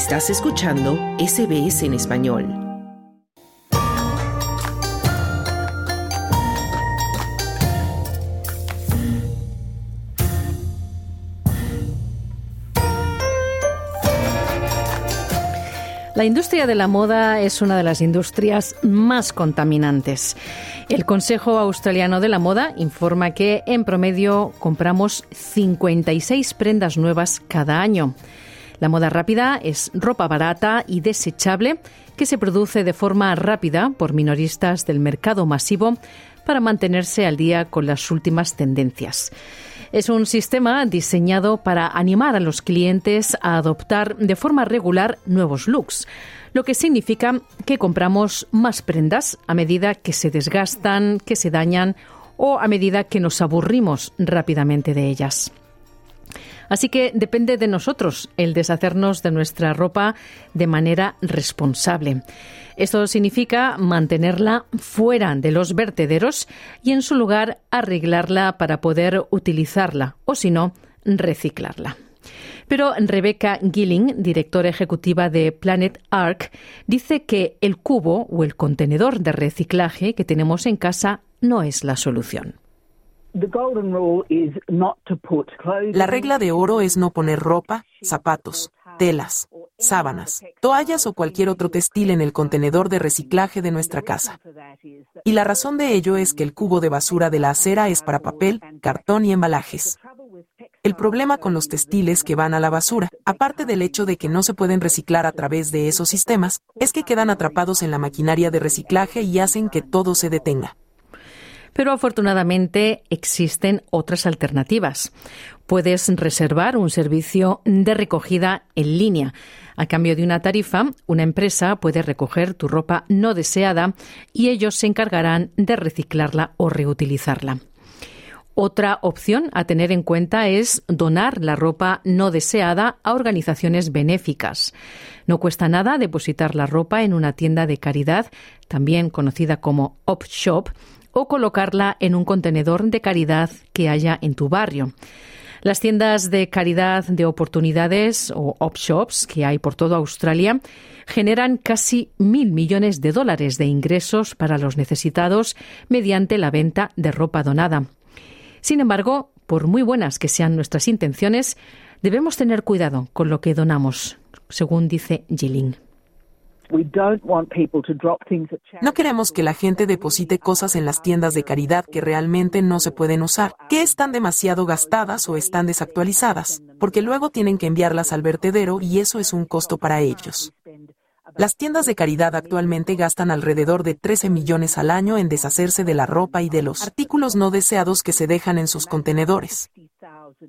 Estás escuchando SBS en español. La industria de la moda es una de las industrias más contaminantes. El Consejo Australiano de la Moda informa que en promedio compramos 56 prendas nuevas cada año. La moda rápida es ropa barata y desechable que se produce de forma rápida por minoristas del mercado masivo para mantenerse al día con las últimas tendencias. Es un sistema diseñado para animar a los clientes a adoptar de forma regular nuevos looks, lo que significa que compramos más prendas a medida que se desgastan, que se dañan o a medida que nos aburrimos rápidamente de ellas. Así que depende de nosotros el deshacernos de nuestra ropa de manera responsable. Esto significa mantenerla fuera de los vertederos y en su lugar arreglarla para poder utilizarla o si no, reciclarla. Pero Rebecca Gilling, directora ejecutiva de Planet Arc, dice que el cubo o el contenedor de reciclaje que tenemos en casa no es la solución. La regla de oro es no poner ropa, zapatos, telas, sábanas, toallas o cualquier otro textil en el contenedor de reciclaje de nuestra casa. Y la razón de ello es que el cubo de basura de la acera es para papel, cartón y embalajes. El problema con los textiles que van a la basura, aparte del hecho de que no se pueden reciclar a través de esos sistemas, es que quedan atrapados en la maquinaria de reciclaje y hacen que todo se detenga. Pero afortunadamente existen otras alternativas. Puedes reservar un servicio de recogida en línea. A cambio de una tarifa, una empresa puede recoger tu ropa no deseada y ellos se encargarán de reciclarla o reutilizarla. Otra opción a tener en cuenta es donar la ropa no deseada a organizaciones benéficas. No cuesta nada depositar la ropa en una tienda de caridad, también conocida como Op Shop, o colocarla en un contenedor de caridad que haya en tu barrio. Las tiendas de caridad de oportunidades o op shops que hay por toda Australia generan casi mil millones de dólares de ingresos para los necesitados mediante la venta de ropa donada. Sin embargo, por muy buenas que sean nuestras intenciones, debemos tener cuidado con lo que donamos, según dice Gilling. No queremos que la gente deposite cosas en las tiendas de caridad que realmente no se pueden usar, que están demasiado gastadas o están desactualizadas, porque luego tienen que enviarlas al vertedero y eso es un costo para ellos. Las tiendas de caridad actualmente gastan alrededor de 13 millones al año en deshacerse de la ropa y de los artículos no deseados que se dejan en sus contenedores.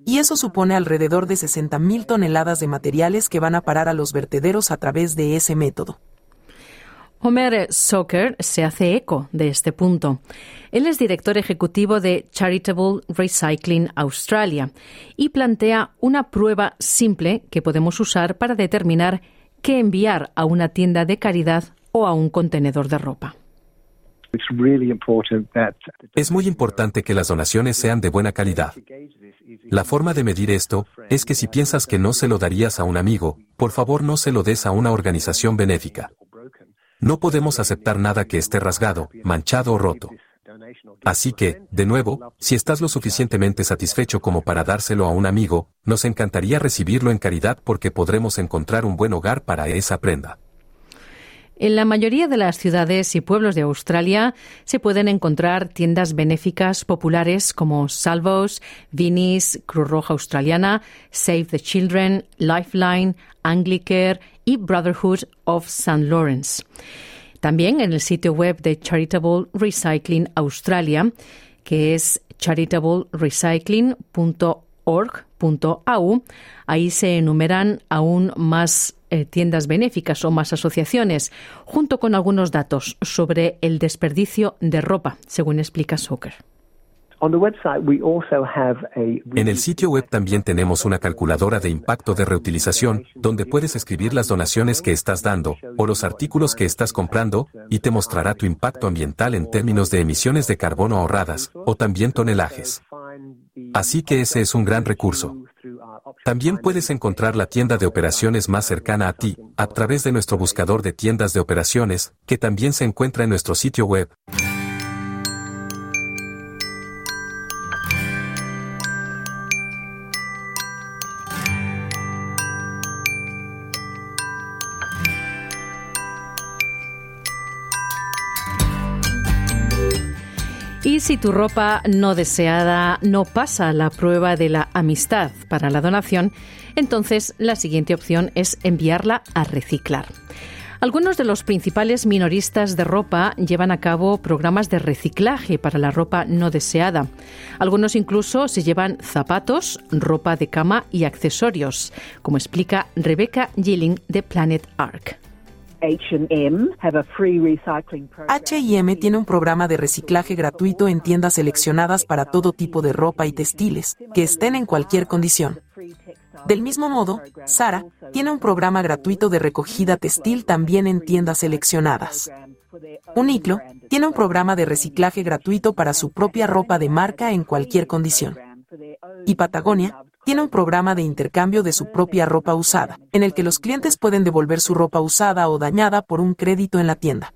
Y eso supone alrededor de 60 mil toneladas de materiales que van a parar a los vertederos a través de ese método. Homer Soker se hace eco de este punto. Él es director ejecutivo de Charitable Recycling Australia y plantea una prueba simple que podemos usar para determinar qué enviar a una tienda de caridad o a un contenedor de ropa. Es muy importante que las donaciones sean de buena calidad. La forma de medir esto es que si piensas que no se lo darías a un amigo, por favor no se lo des a una organización benéfica. No podemos aceptar nada que esté rasgado, manchado o roto. Así que, de nuevo, si estás lo suficientemente satisfecho como para dárselo a un amigo, nos encantaría recibirlo en caridad porque podremos encontrar un buen hogar para esa prenda. En la mayoría de las ciudades y pueblos de Australia se pueden encontrar tiendas benéficas populares como Salvos, Vinis, Cruz Roja Australiana, Save the Children, Lifeline, Anglicare y Brotherhood of St. Lawrence. También en el sitio web de Charitable Recycling Australia, que es charitablerecycling.org.au, ahí se enumeran aún más eh, tiendas benéficas o más asociaciones, junto con algunos datos sobre el desperdicio de ropa, según explica Soccer. En el sitio web también tenemos una calculadora de impacto de reutilización, donde puedes escribir las donaciones que estás dando o los artículos que estás comprando, y te mostrará tu impacto ambiental en términos de emisiones de carbono ahorradas, o también tonelajes. Así que ese es un gran recurso. También puedes encontrar la tienda de operaciones más cercana a ti, a través de nuestro buscador de tiendas de operaciones, que también se encuentra en nuestro sitio web. Y si tu ropa no deseada no pasa la prueba de la amistad para la donación, entonces la siguiente opción es enviarla a reciclar. Algunos de los principales minoristas de ropa llevan a cabo programas de reciclaje para la ropa no deseada. Algunos incluso se llevan zapatos, ropa de cama y accesorios, como explica Rebecca Gilling de Planet Ark. HM tiene un programa de reciclaje gratuito en tiendas seleccionadas para todo tipo de ropa y textiles, que estén en cualquier condición. Del mismo modo, Sara tiene un programa gratuito de recogida textil también en tiendas seleccionadas. Uniclo tiene un programa de reciclaje gratuito para su propia ropa de marca en cualquier condición. Y Patagonia tiene un programa de intercambio de su propia ropa usada, en el que los clientes pueden devolver su ropa usada o dañada por un crédito en la tienda.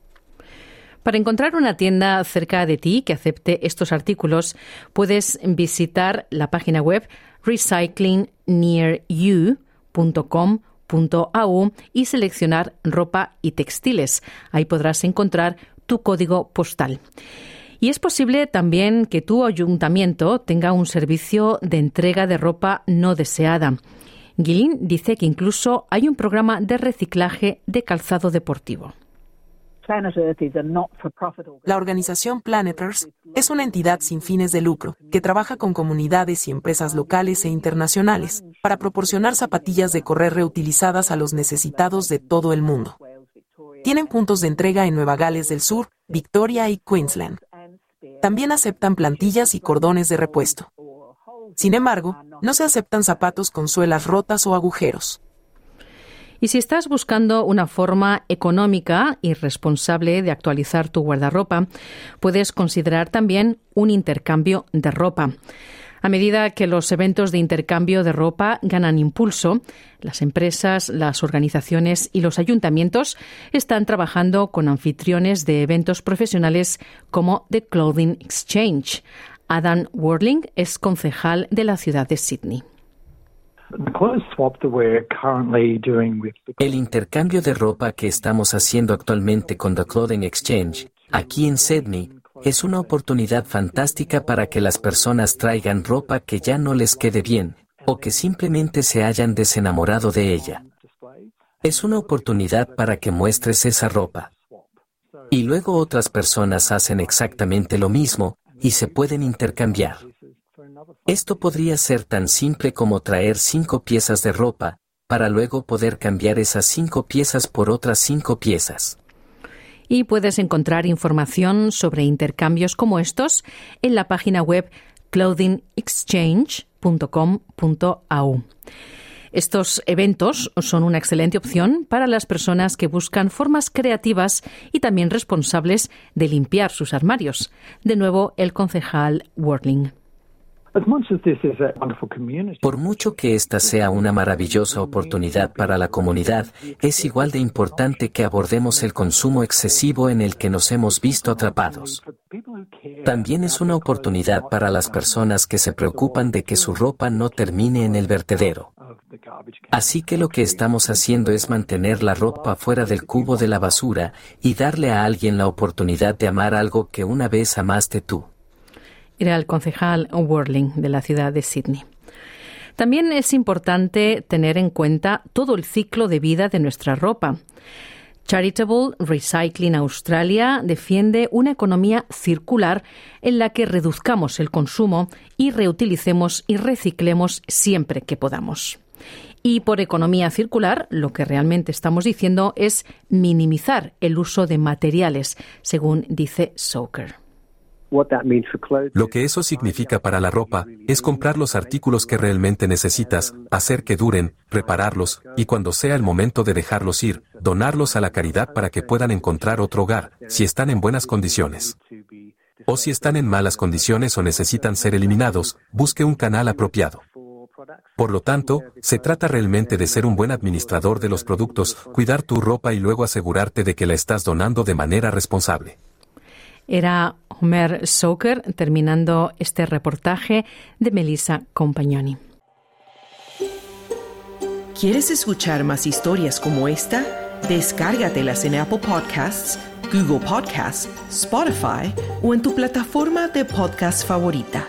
Para encontrar una tienda cerca de ti que acepte estos artículos, puedes visitar la página web recyclingnearyou.com.au y seleccionar ropa y textiles. Ahí podrás encontrar tu código postal. Y es posible también que tu ayuntamiento tenga un servicio de entrega de ropa no deseada. Guilin dice que incluso hay un programa de reciclaje de calzado deportivo. La organización Planet Earth es una entidad sin fines de lucro que trabaja con comunidades y empresas locales e internacionales para proporcionar zapatillas de correr reutilizadas a los necesitados de todo el mundo. Tienen puntos de entrega en Nueva Gales del Sur, Victoria y Queensland. También aceptan plantillas y cordones de repuesto. Sin embargo, no se aceptan zapatos con suelas rotas o agujeros. Y si estás buscando una forma económica y responsable de actualizar tu guardarropa, puedes considerar también un intercambio de ropa. A medida que los eventos de intercambio de ropa ganan impulso, las empresas, las organizaciones y los ayuntamientos están trabajando con anfitriones de eventos profesionales como The Clothing Exchange. Adam Worling es concejal de la ciudad de Sydney. El intercambio de ropa que estamos haciendo actualmente con The Clothing Exchange, aquí en Sydney, es una oportunidad fantástica para que las personas traigan ropa que ya no les quede bien, o que simplemente se hayan desenamorado de ella. Es una oportunidad para que muestres esa ropa. Y luego otras personas hacen exactamente lo mismo, y se pueden intercambiar. Esto podría ser tan simple como traer cinco piezas de ropa, para luego poder cambiar esas cinco piezas por otras cinco piezas. Y puedes encontrar información sobre intercambios como estos en la página web clothingexchange.com.au. Estos eventos son una excelente opción para las personas que buscan formas creativas y también responsables de limpiar sus armarios. De nuevo, el concejal Worling. Por mucho que esta sea una maravillosa oportunidad para la comunidad, es igual de importante que abordemos el consumo excesivo en el que nos hemos visto atrapados. También es una oportunidad para las personas que se preocupan de que su ropa no termine en el vertedero. Así que lo que estamos haciendo es mantener la ropa fuera del cubo de la basura y darle a alguien la oportunidad de amar algo que una vez amaste tú era el concejal Worling de la ciudad de Sydney. También es importante tener en cuenta todo el ciclo de vida de nuestra ropa. Charitable Recycling Australia defiende una economía circular en la que reduzcamos el consumo y reutilicemos y reciclemos siempre que podamos. Y por economía circular, lo que realmente estamos diciendo es minimizar el uso de materiales, según dice Soker. Lo que eso significa para la ropa es comprar los artículos que realmente necesitas, hacer que duren, repararlos, y cuando sea el momento de dejarlos ir, donarlos a la caridad para que puedan encontrar otro hogar, si están en buenas condiciones. O si están en malas condiciones o necesitan ser eliminados, busque un canal apropiado. Por lo tanto, se trata realmente de ser un buen administrador de los productos, cuidar tu ropa y luego asegurarte de que la estás donando de manera responsable. Era Homer Soker terminando este reportaje de Melissa Compagnoni. ¿Quieres escuchar más historias como esta? Descárgatelas en Apple Podcasts, Google Podcasts, Spotify o en tu plataforma de podcast favorita.